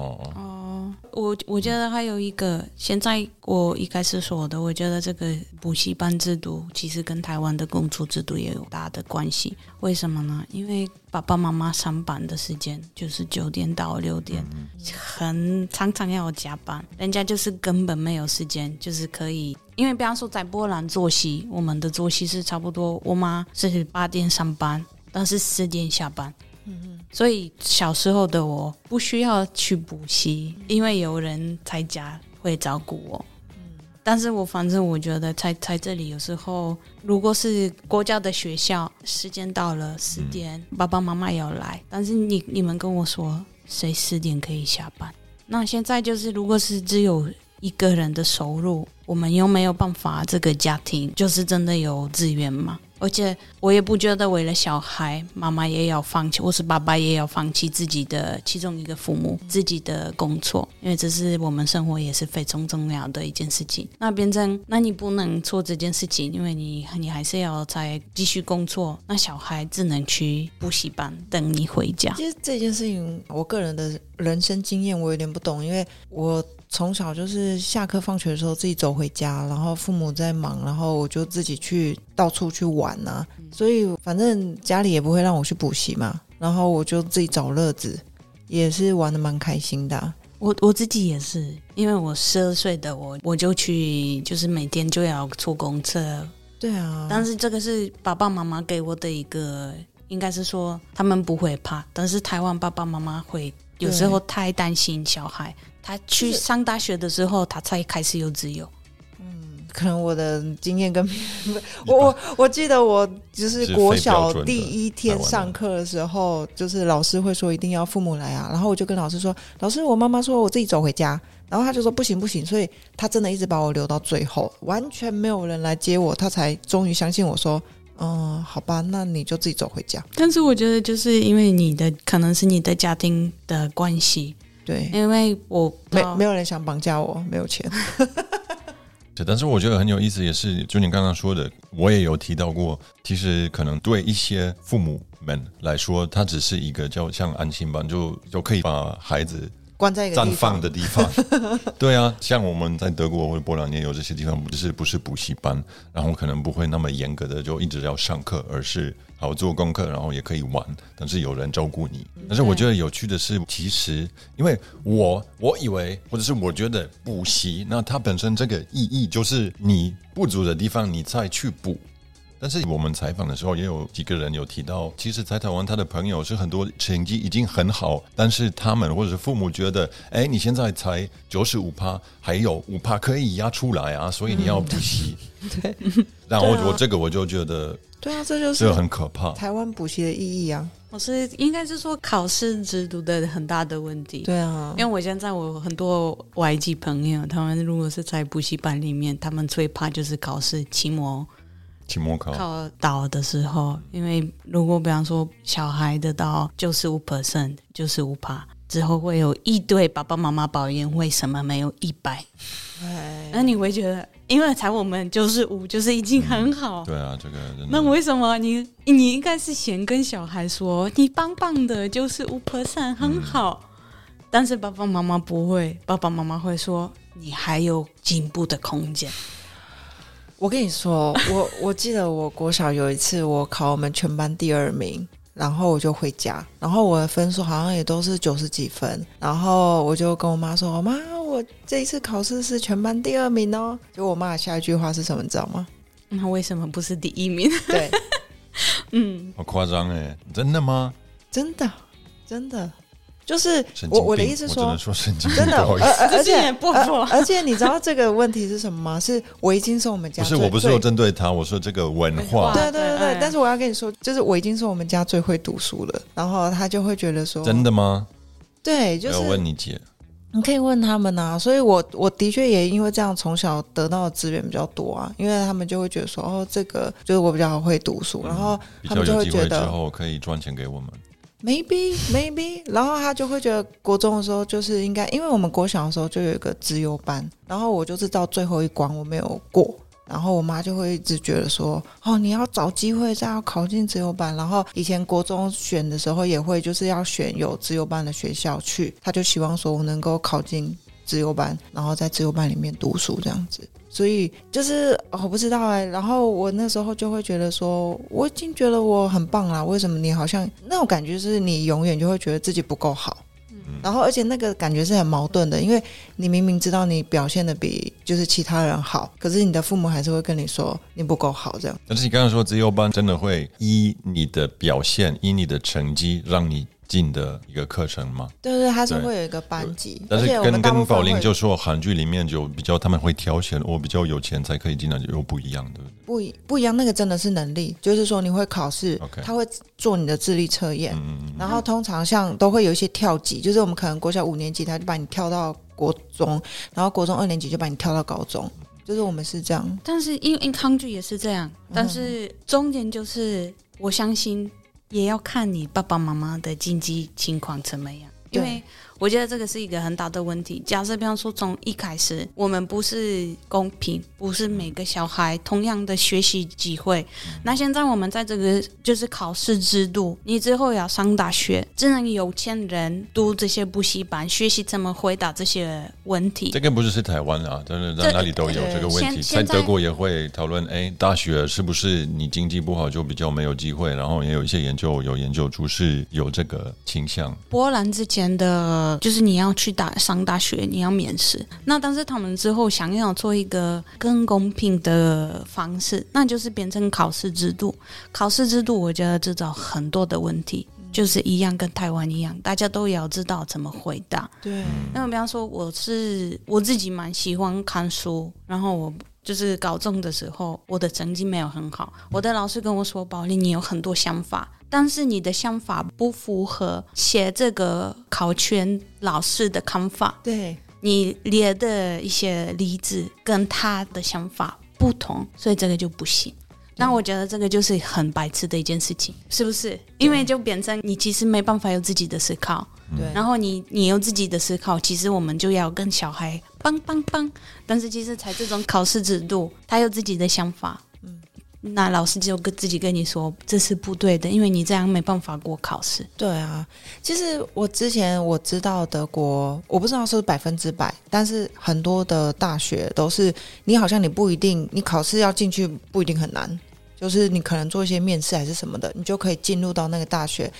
哦我我觉得还有一个，现在我一开始说的，我觉得这个补习班制度其实跟台湾的工作制度也有大的关系。为什么呢？因为爸爸妈妈上班的时间就是九点到六点，很常常要加班，人家就是根本没有时间，就是可以。因为比方说在波兰作息，我们的作息是差不多，我妈是八点上班，但是十点下班。所以小时候的我不需要去补习，因为有人在家会照顾我。但是我反正我觉得在在这里有时候，如果是国家的学校，时间到了十点，爸爸妈妈要来，但是你你们跟我说谁十点可以下班？那现在就是，如果是只有一个人的收入，我们又没有办法，这个家庭就是真的有资源吗？而且我也不觉得为了小孩，妈妈也要放弃，或是爸爸也要放弃自己的其中一个父母自己的工作，因为这是我们生活也是非常重要的一件事情。那变成，那你不能做这件事情，因为你你还是要再继续工作。那小孩只能去补习班等你回家。其实这件事情，我个人的人生经验我有点不懂，因为我从小就是下课放学的时候自己走回家，然后父母在忙，然后我就自己去到处去玩啊，所以反正家里也不会让我去补习嘛，然后我就自己找乐子，也是玩的蛮开心的啊、我我自己也是，因为我十二岁的我，我就去，就是每天就要坐公车，对啊，但是这个是爸爸妈妈给我的一个，应该是说他们不会怕，但是台湾爸爸妈妈会有时候太担心小孩，他去上大学的时候，他才开始有自由。可能我的经验跟 我我我记得我就是是国小第一天上课的时候，就是老师会说一定要父母来啊，然后我就跟老师说，老师我妈妈说我自己走回家，然后他就说不行不行，所以他真的一直把我留到最后，完全没有人来接我，他才终于相信我说，嗯，好吧，那你就自己走回家。但是我觉得就是因为你的可能是你的家庭的关系，对，因为我没没有人想绑架我，没有钱。对，但是我觉得很有意思，也是就你刚刚说的，我也有提到过，其实可能对一些父母们来说，它只是一个叫像安心班，就就可以把孩子关在一个绽放的地方。对啊，像我们在德国或者波兰也有这些地方，不是不是补习班，然后可能不会那么严格的就一直要上课，而是好做功课，然后也可以玩，但是有人照顾你。但是我觉得有趣的是，其实因为我我以为或者是我觉得补习，那它本身这个意义就是你不足的地方，你再去补。但是我们采访的时候，也有几个人有提到，其实，在台湾他的朋友是很多成绩已经很好，但是他们或者是父母觉得，哎，你现在才九十五趴，还有五趴可以压出来啊，所以你要补习。对，然后我我这个我就觉得对啊，这就是这很可怕。台湾补习的意义啊。我是应该是说考试制度的很大的问题。对啊因为，我现在我很多外籍朋友，他们如果是在补习班里面，他们最怕就是考试期末期末考，考到的时候，因为如果比方说小孩得到九十五 percent，九十五趴之后，会有一堆爸爸妈妈抱怨为什么没有一百，哎，那你会觉得，因为才我们九十五，就是已经很好。对啊，这个真的那为什么你你应该是先跟小孩说你棒棒的，就是五 percent 很好，但是爸爸妈妈不会，爸爸妈妈会说你还有进步的空间。我跟你说，我我记得我国小有一次我考我们全班第二名，然后我就回家，然后我的分数好像也都是九十几分，然后我就跟我妈说：“妈，我这一次考试是全班第二名哦。”就我妈下一句话是什么，你知道吗？那为什么不是第一名？对，嗯，好夸张哎，真的吗？真的，真的，就是我我的意思说只能，说神经病，真的。而而而且而而且你知道这个问题是什么吗？是围巾是我们家最不是，我不是最说针对他，我说这个文化，对对对但是我要跟你说，就是我已经是我们家最会读书了，然后他就会觉得说，真的吗？对，就要是问你姐，你可以问他们啊。所以我我的确也因为这样从小得到的资源比较多啊，因为他们就会觉得说，哦，这个就是我比较会读书，然后比他们就较有机会觉得后可以赚钱给我们。Maybe maybe，然后他就会觉得国中的时候就是应该，因为我们国小的时候就有一个资优班，然后我就是到最后一关我没有过。然后我妈就会一直觉得说，哦，你要找机会再要考进自由班。然后以前国中选的时候也会就是要选有自由班的学校去，他就希望说我能够考进自由班，然后在自由班里面读书这样子。所以就是、哦我不知道哎、然后我那时候就会觉得说，我已经觉得我很棒啦，为什么你好像那种感觉是你永远就会觉得自己不够好。然后，而且那个感觉是很矛盾的，因为你明明知道你表现的比就是其他人好，可是你的父母还是会跟你说你不够好，这样。但是你刚刚说自由班真的会依你的表现、依你的成绩让你进的一个课程吗？对对，它是会有一个班级，但是而且跟跟宝林就说韩剧里面就比较他们会挑选，我比较有钱才可以进来，又不一样，对不对？不一不一样，那个真的是能力，就是说你会考试他会做你的智力测验，嗯嗯然后通常像都会有一些跳级，就是我们可能国小五年级，他就把你跳到国中，然后国中二年级就把你跳到高中，就是我们是这样。但是因为康剧也是这样，但是中间就是我相信也要看你爸爸妈妈的经济情况怎么样，因为我觉得这个是一个很大的问题。假设比方说从一开始我们不是公平，不是每个小孩同样的学习机会，那现在我们在这个就是考试制度，你之后要上大学，只能有钱人读这些补习班，学习怎么回答这些问题。这个不只是台湾啊，真的这在哪里都有对这个问题。在德国也会讨论，哎，大学是不是你经济不好就比较没有机会？然后也有一些研究有研究出是有这个倾向。波兰之前的就是你要去大上大学，你要面试。那但是他们之后想要做一个更公平的方式，那就是变成考试制度。考试制度我觉得制造很多的问题，就是一样跟台湾一样，大家都要知道怎么回答。对，那么比方说，我是我自己蛮喜欢看书，然后我就是高中的时候，我的成绩没有很好，我的老师跟我说：“宝莉，你有很多想法，但是你的想法不符合写这个考卷老师的看法，对，你列的一些例子跟他的想法不同，所以这个就不行。”那我觉得这个就是很白痴的一件事情，是不是？因为就变成你其实没办法有自己的思考，对，然后你你有自己的思考，其实我们就要跟小孩帮帮帮。但是其实才这种考试制度，他有自己的想法，那老师就跟自己跟你说这是不对的，因为你这样没办法过考试。对啊，其实我之前我知道德国，我不知道是百分之百，但是很多的大学都是你好像你不一定，你考试要进去不一定很难，就是你可能做一些面试还是什么的，你就可以进入到那个大学，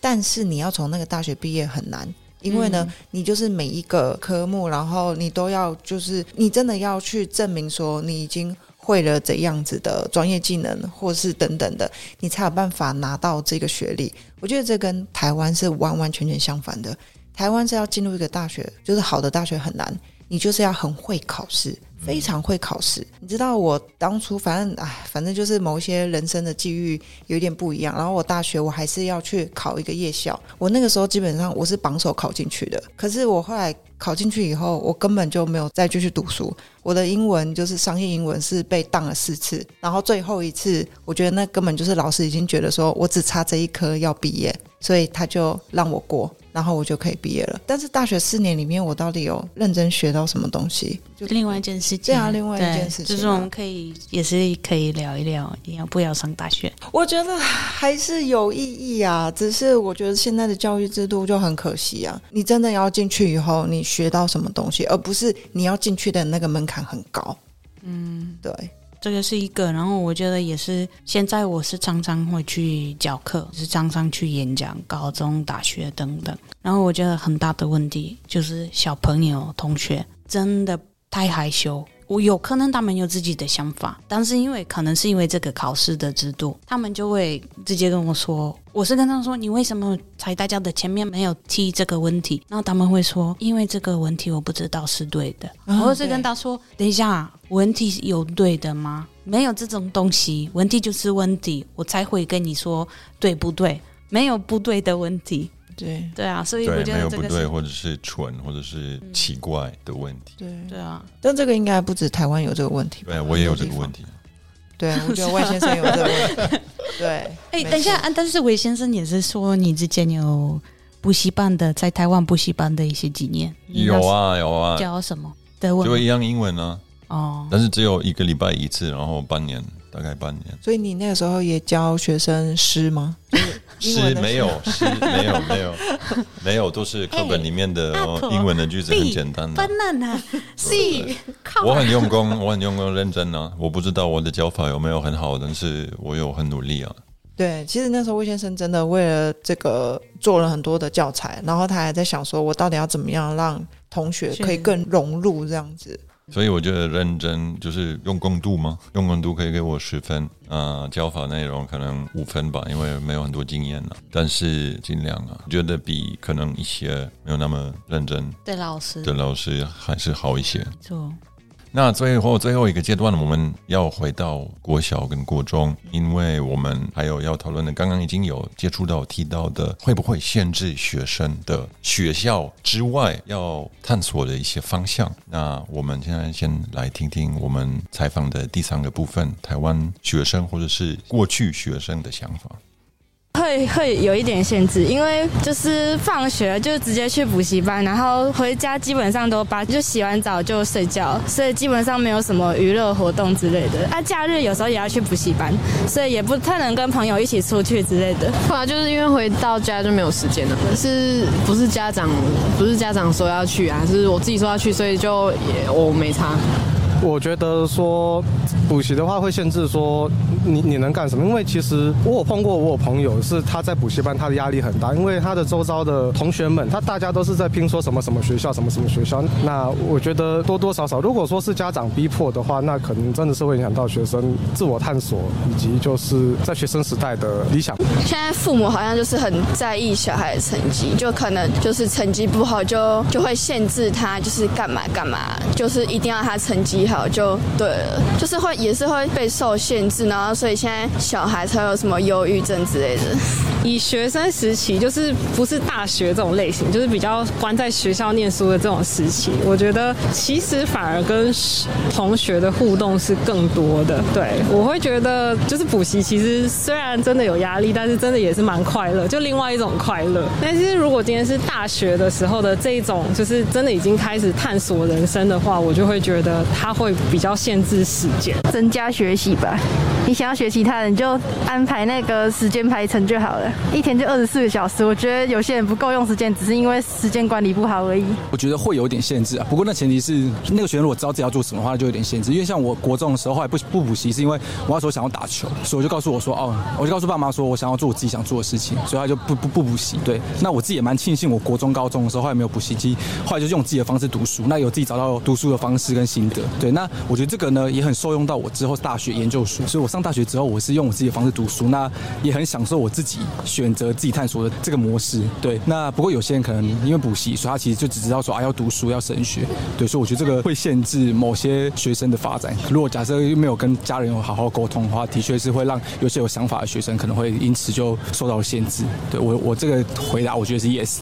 但是你要从那个大学毕业很难。因为呢，你就是每一个科目，然后你都要，就是你真的要去证明说你已经会了怎样子的专业技能，或是等等的，你才有办法拿到这个学历。我觉得这跟台湾是完完全全相反的。台湾是要进入一个大学，就是好的大学很难，你就是要很会考试。非常会考试，你知道我当初反正哎，反正就是某一些人生的际遇有点不一样。然后我大学我还是要去考一个夜校，我那个时候基本上我是榜首考进去的。可是我后来考进去以后，我根本就没有再继续读书。我的英文就是商业英文是被当了四次，然后最后一次，我觉得那根本就是老师已经觉得说我只差这一科要毕业，所以他就让我过。然后我就可以毕业了。但是大学四年里面，我到底有认真学到什么东西？就另外一件事情。对啊，另外一件事情，就是我们可以也是可以聊一聊，要不要上大学？我觉得还是有意义啊。只是我觉得现在的教育制度就很可惜啊。你真的要进去以后，你学到什么东西，而不是你要进去的那个门槛很高。嗯，对。这个是一个，然后我觉得也是。现在我是常常会去教课，是常常去演讲，高中、大学等等。然后我觉得很大的问题就是小朋友、同学真的太害羞。我有可能他们有自己的想法，但是因为可能是因为这个考试的制度，他们就会直接跟我说。我是跟他说：“你为什么在大家的前面没有提这个问题？”然后他们会说：“因为这个问题我不知道是对的。”我是跟他说：“等一下，问题有对的吗？没有这种东西，问题就是问题，我才会跟你说对不对？没有不对的问题。”对对啊，所以我觉得没有不对，或者是蠢，或者是奇怪的问题。对对啊，但这个应该不止台湾有这个问题。对，我也有这个问题。对，我觉得魏先生有这个问题。对，哎，等一下，但是魏先生也是说你之前有补习班的，在台湾补习班的一些经验。有啊，有啊。教什么？就一样英文呢。哦。但是只有一个礼拜一次，然后半年。大概半年，所以你那个时候也教学生诗吗？诗没有，诗没有，没有，没有，都是 课本里面的英文的句子，很简单的。banana C，我很用功，我很用功，认真啊！我不知道我的教法有没有很好，但是我有很努力啊。对，其实那时候魏先生真的为了这个做了很多的教材，然后他还在想说，我到底要怎么样让同学可以更融入这样子。所以我觉得认真就是用功度吗？用功度可以给我十分，啊，教法内容可能五分吧，因为没有很多经验了。但是尽量啊，觉得比可能一些没有那么认真的老师的老师还是好一些。错。那最后最后一个阶段，我们要回到国小跟国中，因为我们还有要讨论的，刚刚已经有接触到提到的，会不会限制学生的学校之外要探索的一些方向？那我们现在先来听听我们采访的第三个部分，台湾学生或者是过去学生的想法。会会有一点限制，因为就是放学就直接去补习班，然后回家基本上都八就洗完澡就睡觉，所以基本上没有什么娱乐活动之类的。啊，假日有时候也要去补习班，所以也不太能跟朋友一起出去之类的。后来就是因为回到家就没有时间了，是不是家长不是家长说要去啊？是我自己说要去，所以就也我没差。我觉得说补习的话会限制说你你能干什么？因为其实我有碰过，我有朋友是他在补习班，他的压力很大，因为他的周遭的同学们，他大家都是在拼说什么什么学校，什么什么学校。那我觉得多多少少，如果说是家长逼迫的话，那可能真的是会影响到学生自我探索以及就是在学生时代的理想。现在父母好像就是很在意小孩的成绩，就可能就是成绩不好就就会限制他，就是干嘛干嘛，就是一定要他成绩。就对了，就是会也是会被受限制，然后所以现在小孩才有什么忧郁症之类的。以学生时期，就是不是大学这种类型，就是比较关在学校念书的这种时期，我觉得其实反而跟同学的互动是更多的。对我会觉得，就是补习其实虽然真的有压力，但是真的也是蛮快乐，就另外一种快乐。但是如果今天是大学的时候的这一种，就是真的已经开始探索人生的话，我就会觉得它会比较限制时间，增加学习吧。你想要学其他人，就安排那个时间排程就好了。一天就二十四个小时，我觉得有些人不够用时间，只是因为时间管理不好而已。我觉得会有点限制啊。不过那前提是那个学生如果知道自己要做什么的话，就有点限制。因为像我国中的时候，后来不不补习，是因为我那时候想要打球，所以我就告诉我说，哦，我就告诉爸妈说我想要做我自己想做的事情，所以他就不不不补习。对，那我自己也蛮庆幸，我国中高中的时候后来没有补习机，后来就用自己的方式读书，那有自己找到读书的方式跟心得。对，那我觉得这个呢也很受用到我之后大学研究所，所以我上大学之后我是用我自己的方式读书，那也很享受我自己选择自己探索的这个模式。对，那不过有些人可能因为补习，所以他其实就只知道说啊要读书要升学。对，所以我觉得这个会限制某些学生的发展。如果假设没有跟家人有好好沟通的话，的确是会让有些有想法的学生可能会因此就受到限制。对我我这个回答我觉得是 yes。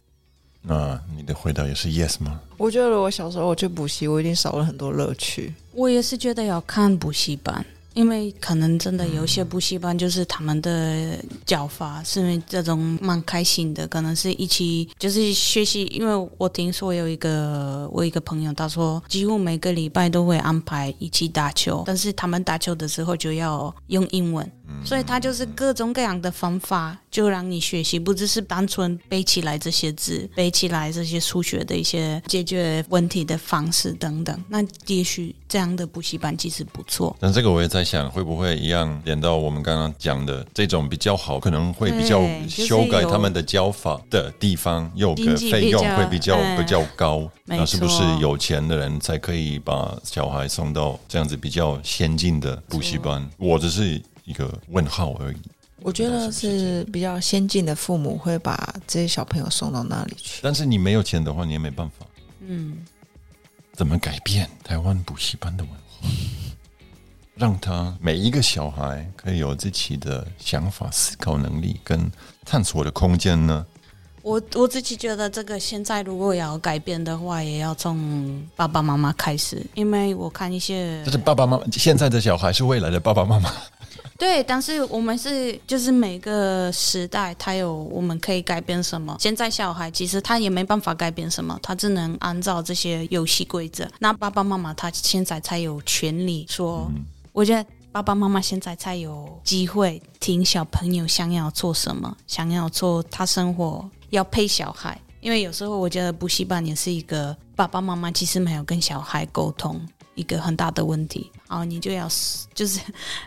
那你的回答也是 yes 吗？我觉得我小时候我去补习，我一定少了很多乐趣。我也是觉得要看补习班。因为可能真的有些补习班，就是他们的教法是这种蛮开心的，可能是一起就是学习。因为我听说有一个我一个朋友，他说几乎每个礼拜都会安排一起打球，但是他们打球的时候就要用英文，所以他就是各种各样的方法就让你学习，不只是单纯背起来这些字，背起来这些数学的一些解决问题的方式等等。那也许这样的补习班其实不错。那这个我也在。想会不会一样连到我们刚刚讲的这种比较好，可能会比较修改他们的教法的地方，有个费用会比较比较高。那是不是有钱的人才可以把小孩送到这样子比较先进的补习班？我只是一个问号而已。我觉得是比较先进的父母会把这些小朋友送到那里去。但是你没有钱的话，你也没办法。嗯，怎么改变台湾补习班的文化？让他每一个小孩可以有自己的想法、思考能力跟探索的空间呢？我我自己觉得，这个现在如果要改变的话，也要从爸爸妈妈开始，因为我看一些，就是爸爸妈妈现在的小孩是未来的爸爸妈妈。对，但是我们是就是每个时代，他有我们可以改变什么？现在小孩其实他也没办法改变什么，他只能按照这些游戏规则。那爸爸妈妈他现在才有权利说。我觉得爸爸妈妈现在才有机会听小朋友想要做什么，想要做他生活要陪小孩。因为有时候我觉得补习班也是一个爸爸妈妈其实没有跟小孩沟通一个很大的问题。然后你就要就是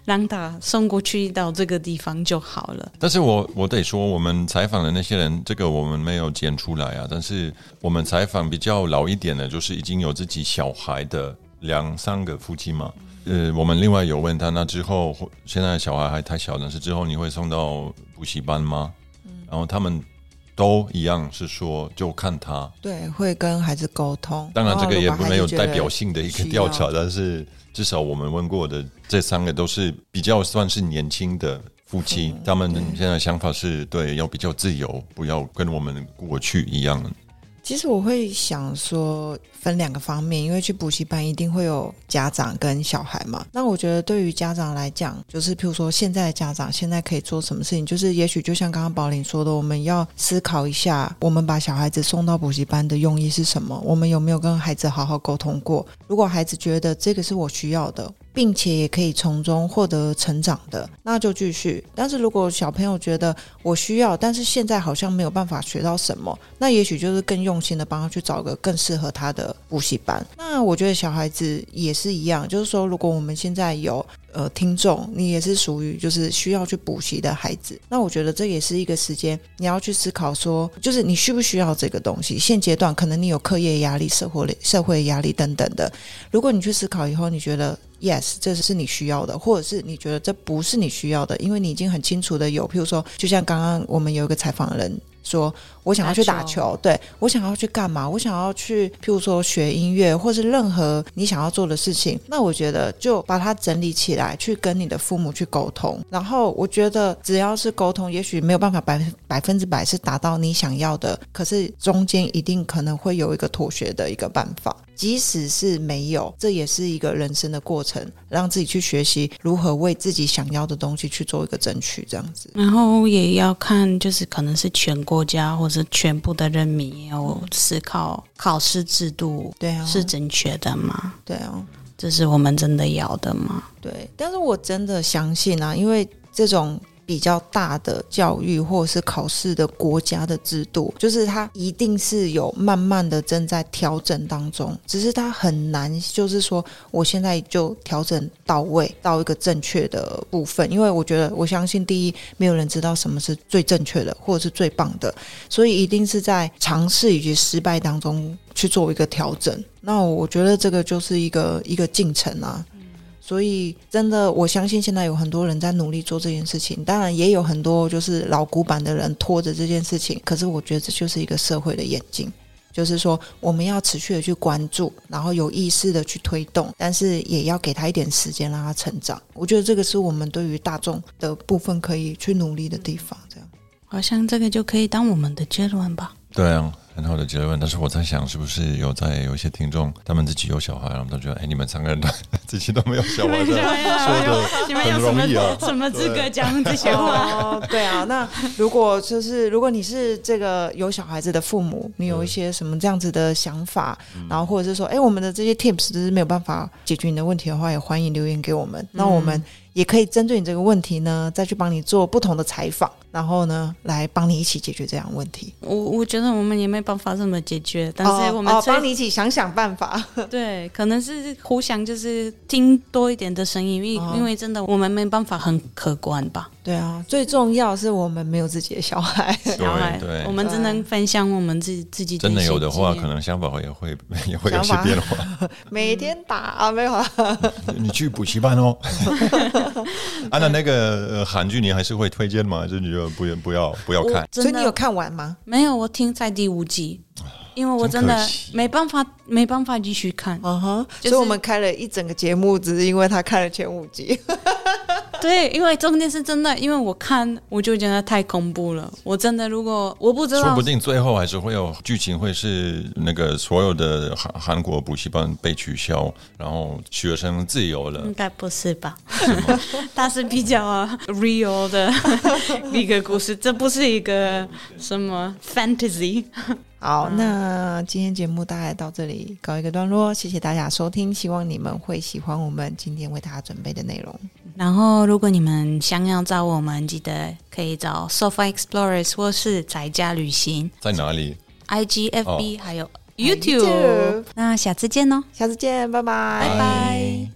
让他送过去到这个地方就好了。但是我我得说，我们采访的那些人，这个我们没有剪出来啊。但是我们采访比较老一点的，就是已经有自己小孩的两三个夫妻嘛。呃，我们另外有问他，那之后现在小孩还太小，但是之后你会送到补习班吗？然后他们都一样是说，就看他。对，会跟孩子沟通。当然，这个也不没有代表性的一个调查，但是至少我们问过的这三个都是比较算是年轻的夫妻，他们现在想法是对，要比较自由，不要跟我们过去一样。其实我会想说，分两个方面，因为去补习班一定会有家长跟小孩嘛。那我觉得对于家长来讲，就是譬如说现在的家长现在可以做什么事情，就是也许就像刚刚宝玲说的，我们要思考一下，我们把小孩子送到补习班的用意是什么？我们有没有跟孩子好好沟通过？如果孩子觉得这个是我需要的。并且也可以从中获得成长的，那就继续。但是如果小朋友觉得我需要，但是现在好像没有办法学到什么，那也许就是更用心的帮他去找个更适合他的补习班。那我觉得小孩子也是一样，就是说，如果我们现在有呃听众，你也是属于就是需要去补习的孩子，那我觉得这也是一个时间，你要去思考说，就是你需不需要这个东西。现阶段可能你有课业压力、社会社会压力等等的，如果你去思考以后，你觉得。Yes，这是你需要的，或者是你觉得这不是你需要的，因为你已经很清楚的有，譬如说，就像刚刚我们有一个采访的人说我想要去打打球，对我想要去干嘛？我想要去，譬如说学音乐，或是任何你想要做的事情。那我觉得就把它整理起来，去跟你的父母去沟通。然后我觉得只要是沟通，也许没有办法百 百分之百是达到你想要的，可是中间一定可能会有一个妥协的一个办法。即使是没有，这也是一个人生的过程，让自己去学习如何为自己想要的东西去做一个争取，这样子。然后也要看，就是可能是全国家或者全部的人民也要思考考试制度对啊，是正确的吗？对啊，这是我们真的要的吗？对。但是我真的相信啊，因为这种。比较大的教育或者是考试的国家的制度，就是它一定是有慢慢的正在调整当中，只是它很难，就是说我现在就调整到位到一个正确的部分，因为我觉得我相信第一，没有人知道什么是最正确的或者是最棒的，所以一定是在尝试以及失败当中去做一个调整。那我觉得这个就是一个一个进程啊。所以，真的，我相信现在有很多人在努力做这件事情。当然，也有很多就是老古板的人拖着这件事情。可是，我觉得这就是一个社会的眼睛，就是说，我们要持续的去关注，然后有意识的去推动，但是也要给他一点时间让他成长。我觉得这个是我们对于大众的部分可以去努力的地方。这样，好像这个就可以当我们的结论吧。对啊。很好的结论，但是我在想，是不是有在有一些听众，他们自己有小孩，他们都觉得，哎，你们三个人都 自己都没有小孩，说的很容易啊，什么资格讲这些话？对啊，那如果就是如果你是这个有小孩子的父母，你有一些什么这样子的想法，然后或者是说，哎，我们的这些 tips 是没有办法解决你的问题的话，也欢迎留言给我们，那我们。也可以针对你这个问题呢，再去帮你做不同的采访，然后呢，来帮你一起解决这样问题。我我觉得我们也没办法这么解决，但是我们帮你一起想想办法。对，可能是互相就是听多一点的声音，因为因为真的我们没办法很客观吧。对啊，最重要是我们没有自己的小孩，小孩，对，我们只能分享我们自己自己。真的有的话，可能想法也会也会有些变化。每天打啊，没有啊？你去补习班哦。按照那个韩剧你还是会推荐吗？就你就不不要不要看？所以你有看完吗？没有，我听在第五集。因为我真的没办法，没办法继续看。嗯哼，所以我们开了一整个节目，只是因为他看了前五集。对，因为重点是真的，因为我看我就觉得太恐怖了。我真的，如果我不知道，说不定最后还是会有剧情，会是那个所有的韩韩国补习班被取消，然后学生自由了。应该不是吧？它是比较 real 的 一个故事，这不是一个什么 fantasy。好，那今天节目大概到这里告一个段落，谢谢大家收听，希望你们会喜欢我们今天为大家准备的内容。然后，如果你们想要找我们，记得可以找 Sofa Explorers 或是宅家旅行，在哪里？IGFB 还有 YouTube。那下次见哦，下次见，拜拜，拜拜。